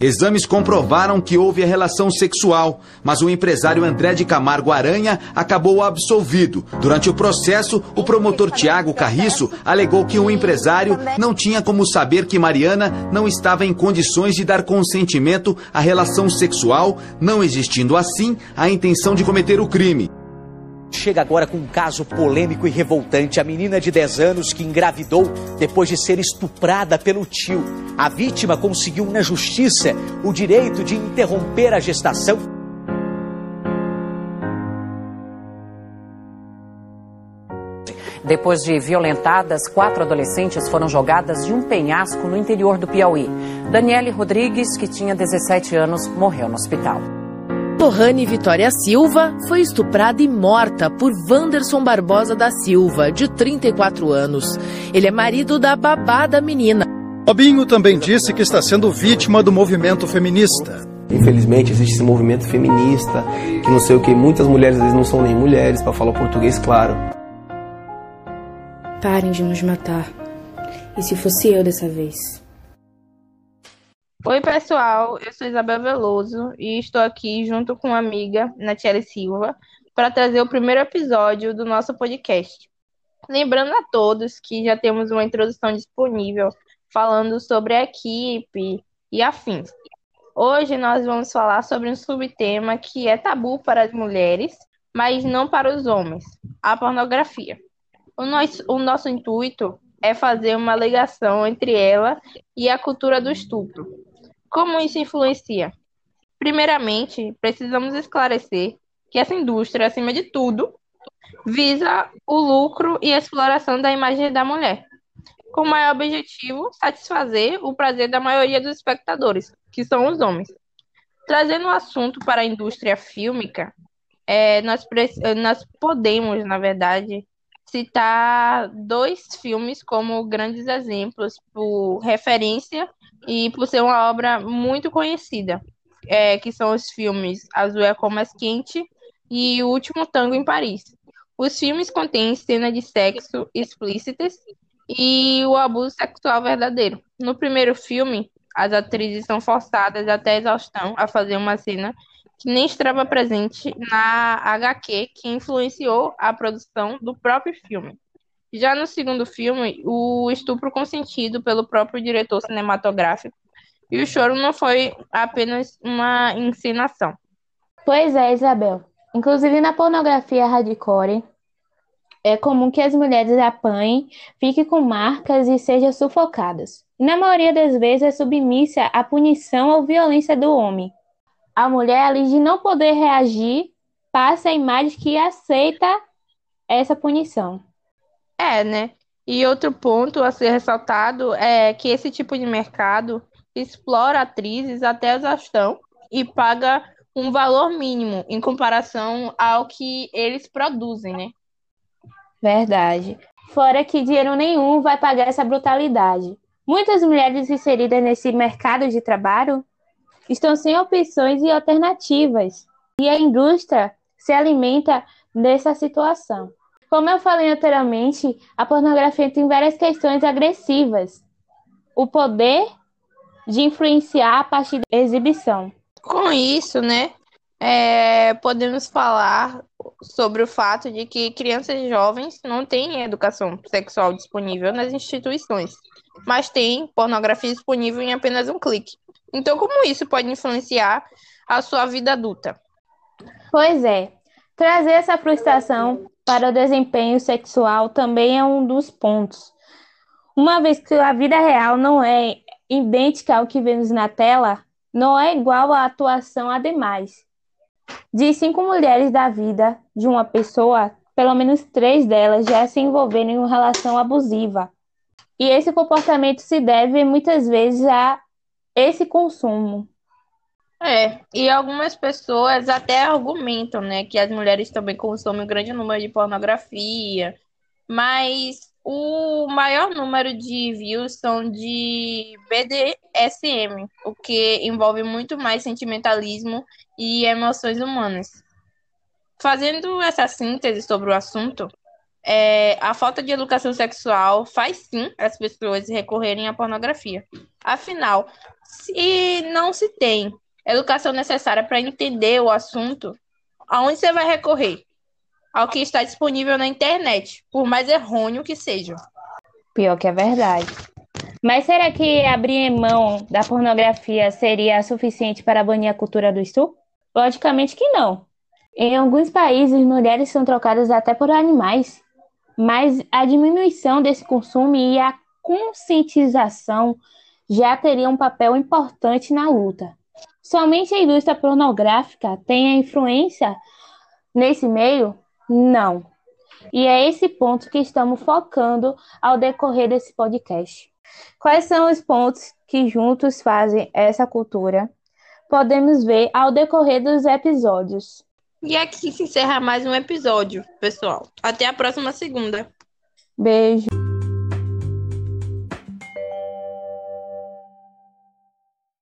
Exames comprovaram que houve a relação sexual, mas o empresário André de Camargo Aranha acabou absolvido. Durante o processo, o promotor Tiago Carriço alegou que o empresário não tinha como saber que Mariana não estava em condições de dar consentimento à relação sexual, não existindo assim a intenção de cometer o crime. Chega agora com um caso polêmico e revoltante. A menina de 10 anos que engravidou depois de ser estuprada pelo tio. A vítima conseguiu na justiça o direito de interromper a gestação. Depois de violentadas, quatro adolescentes foram jogadas de um penhasco no interior do Piauí. Daniele Rodrigues, que tinha 17 anos, morreu no hospital. Lohane Vitória Silva foi estuprada e morta por Wanderson Barbosa da Silva, de 34 anos. Ele é marido da babá da menina. Robinho também disse que está sendo vítima do movimento feminista. Infelizmente existe esse movimento feminista, que não sei o que, muitas mulheres às vezes não são nem mulheres, para falar português claro. Parem de nos matar. E se fosse eu dessa vez? Oi, pessoal, eu sou Isabel Veloso e estou aqui junto com uma amiga, Natiele Silva, para trazer o primeiro episódio do nosso podcast. Lembrando a todos que já temos uma introdução disponível falando sobre a equipe e afins. Hoje nós vamos falar sobre um subtema que é tabu para as mulheres, mas não para os homens: a pornografia. O nosso, o nosso intuito é fazer uma ligação entre ela e a cultura do estupro como isso influencia? Primeiramente, precisamos esclarecer que essa indústria, acima de tudo, visa o lucro e a exploração da imagem da mulher, com o maior objetivo satisfazer o prazer da maioria dos espectadores, que são os homens. Trazendo o assunto para a indústria fílmica, é, nós, nós podemos, na verdade, citar dois filmes como grandes exemplos por referência e por ser uma obra muito conhecida, é, que são os filmes Azul é como mais quente e O Último Tango em Paris. Os filmes contêm cenas de sexo explícitas e o abuso sexual verdadeiro. No primeiro filme, as atrizes são forçadas até exaustão a fazer uma cena que nem estava presente na HQ que influenciou a produção do próprio filme. Já no segundo filme, o estupro consentido pelo próprio diretor cinematográfico e o choro não foi apenas uma encenação. Pois é, Isabel. Inclusive na pornografia hardcore, é comum que as mulheres apanhem, fiquem com marcas e sejam sufocadas. na maioria das vezes é submissa à punição ou violência do homem. A mulher, além de não poder reagir, passa a imagem que aceita essa punição. É, né? E outro ponto a ser ressaltado é que esse tipo de mercado explora atrizes até exaustão e paga um valor mínimo em comparação ao que eles produzem, né? Verdade. Fora que dinheiro nenhum vai pagar essa brutalidade. Muitas mulheres inseridas nesse mercado de trabalho estão sem opções e alternativas, e a indústria se alimenta dessa situação. Como eu falei anteriormente, a pornografia tem várias questões agressivas. O poder de influenciar a partir da exibição. Com isso, né, é, podemos falar sobre o fato de que crianças e jovens não têm educação sexual disponível nas instituições, mas têm pornografia disponível em apenas um clique. Então, como isso pode influenciar a sua vida adulta? Pois é, trazer essa frustração para o desempenho sexual também é um dos pontos. Uma vez que a vida real não é idêntica ao que vemos na tela, não é igual à atuação ademais. De cinco mulheres da vida de uma pessoa, pelo menos três delas já se envolveram em uma relação abusiva. E esse comportamento se deve muitas vezes a esse consumo. É, e algumas pessoas até argumentam, né, que as mulheres também consomem um grande número de pornografia, mas o maior número de views são de BDSM, o que envolve muito mais sentimentalismo e emoções humanas. Fazendo essa síntese sobre o assunto, é, a falta de educação sexual faz sim as pessoas recorrerem à pornografia. Afinal, Se não se tem educação necessária para entender o assunto, aonde você vai recorrer? Ao que está disponível na internet, por mais errôneo que seja. Pior que é verdade. Mas será que abrir mão da pornografia seria suficiente para banir a cultura do estupro? Logicamente que não. Em alguns países, mulheres são trocadas até por animais. Mas a diminuição desse consumo e a conscientização já teria um papel importante na luta. Somente a indústria pornográfica tem a influência nesse meio? Não. E é esse ponto que estamos focando ao decorrer desse podcast. Quais são os pontos que juntos fazem essa cultura? Podemos ver ao decorrer dos episódios. E aqui se encerra mais um episódio, pessoal. Até a próxima segunda. Beijo.